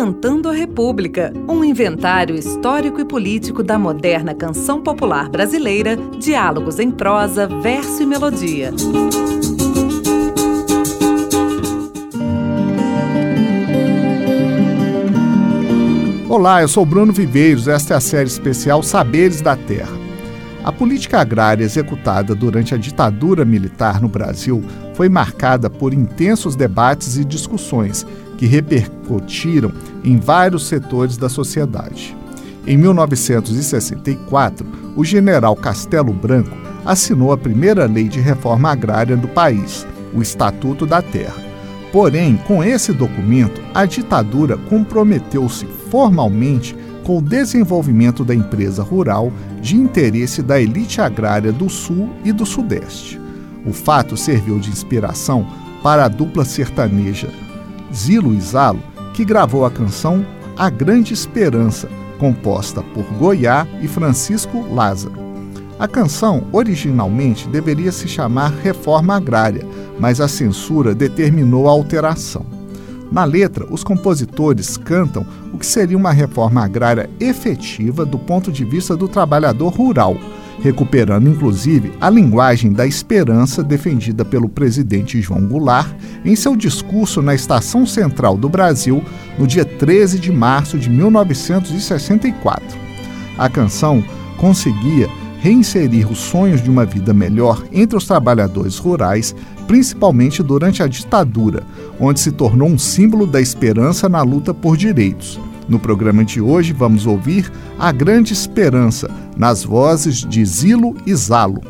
Cantando a República, um inventário histórico e político da moderna canção popular brasileira, diálogos em prosa, verso e melodia. Olá, eu sou Bruno Viveiros. Esta é a série especial Saberes da Terra. A política agrária executada durante a ditadura militar no Brasil foi marcada por intensos debates e discussões que repercutiram em vários setores da sociedade. Em 1964, o general Castelo Branco assinou a primeira lei de reforma agrária do país, o Estatuto da Terra. Porém, com esse documento, a ditadura comprometeu-se formalmente com o desenvolvimento da empresa rural de interesse da elite agrária do Sul e do Sudeste. O fato serviu de inspiração para a dupla sertaneja Zilo e Zalo, que gravou a canção A Grande Esperança, composta por Goiá e Francisco Lázaro. A canção originalmente deveria se chamar Reforma Agrária, mas a censura determinou a alteração. Na letra, os compositores cantam o que seria uma reforma agrária efetiva do ponto de vista do trabalhador rural, recuperando inclusive a linguagem da esperança defendida pelo presidente João Goulart em seu discurso na Estação Central do Brasil no dia 13 de março de 1964. A canção conseguia reinserir os sonhos de uma vida melhor entre os trabalhadores rurais, principalmente durante a ditadura, onde se tornou um símbolo da esperança na luta por direitos. No programa de hoje, vamos ouvir A Grande Esperança, nas vozes de Zilo e Zalo.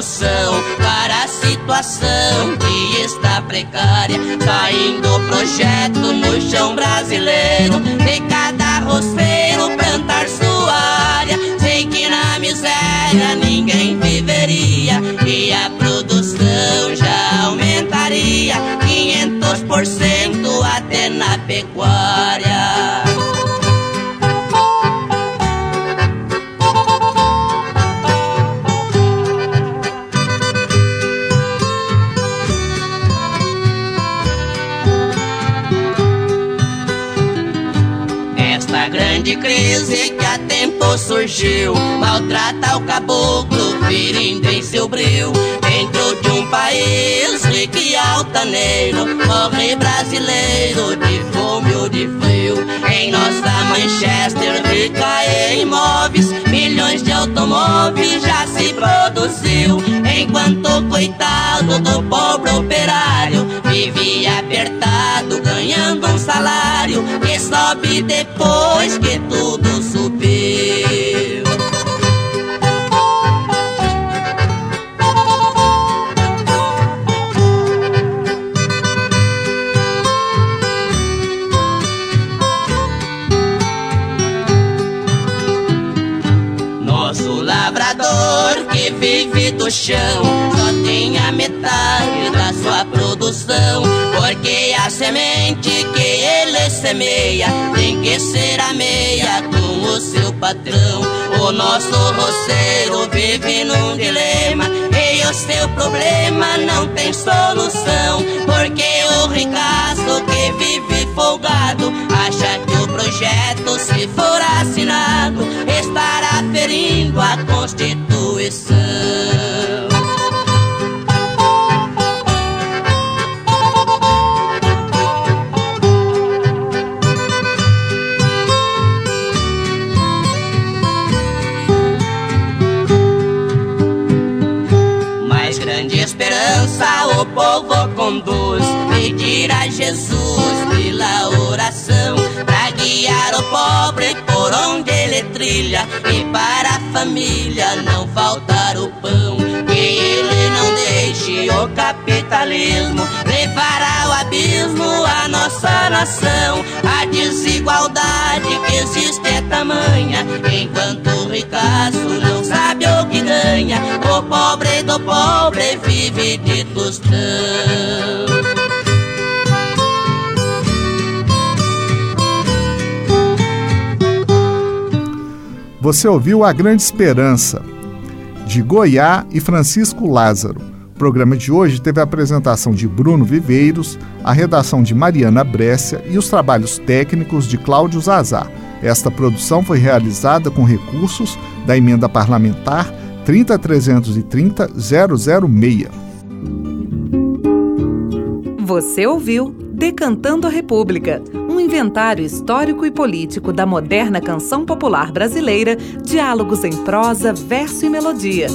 Solução para a situação que está precária. Saindo projeto no chão brasileiro, de cada roceiro plantar sua área. Sei que na miséria ninguém viveria e a produção já aumentaria 500% até na pecuária. Grande crise que a tempo surgiu. Maltrata o caboclo, ferindo em seu bril. Dentro de um país rico e altaneiro Morre brasileiro de fome ou de frio. Em nossa Manchester, rica em imóveis Milhões de automóveis já se produziu. Enquanto coitado do pobre operário Vive sobe depois que tudo subiu. Nosso lavrador que vive do chão Só tem a metade da sua produção Porque a semente semeia Tem que ser a meia com o seu patrão. O nosso roceiro vive num dilema E o seu problema não tem solução. Porque o ricaço que vive folgado Acha que o projeto se for assinado Estará ferindo a Constituição o povo conduz. Pedir a Jesus pela oração, pra guiar o pobre por onde ele trilha, e para a família não faltar o pão. Que ele não deixe o capitalismo levar ao abismo a nossa nação. A desigualdade que existe é tamanha, enquanto o ricaço não O pobre do pobre vive de tostão. Você ouviu A Grande Esperança, de Goiá e Francisco Lázaro. O programa de hoje teve a apresentação de Bruno Viveiros, a redação de Mariana Brescia e os trabalhos técnicos de Cláudio Zazar. Esta produção foi realizada com recursos da emenda parlamentar 30330-006. Você ouviu Decantando a República, um inventário histórico e político da moderna canção popular brasileira, diálogos em prosa, verso e melodia.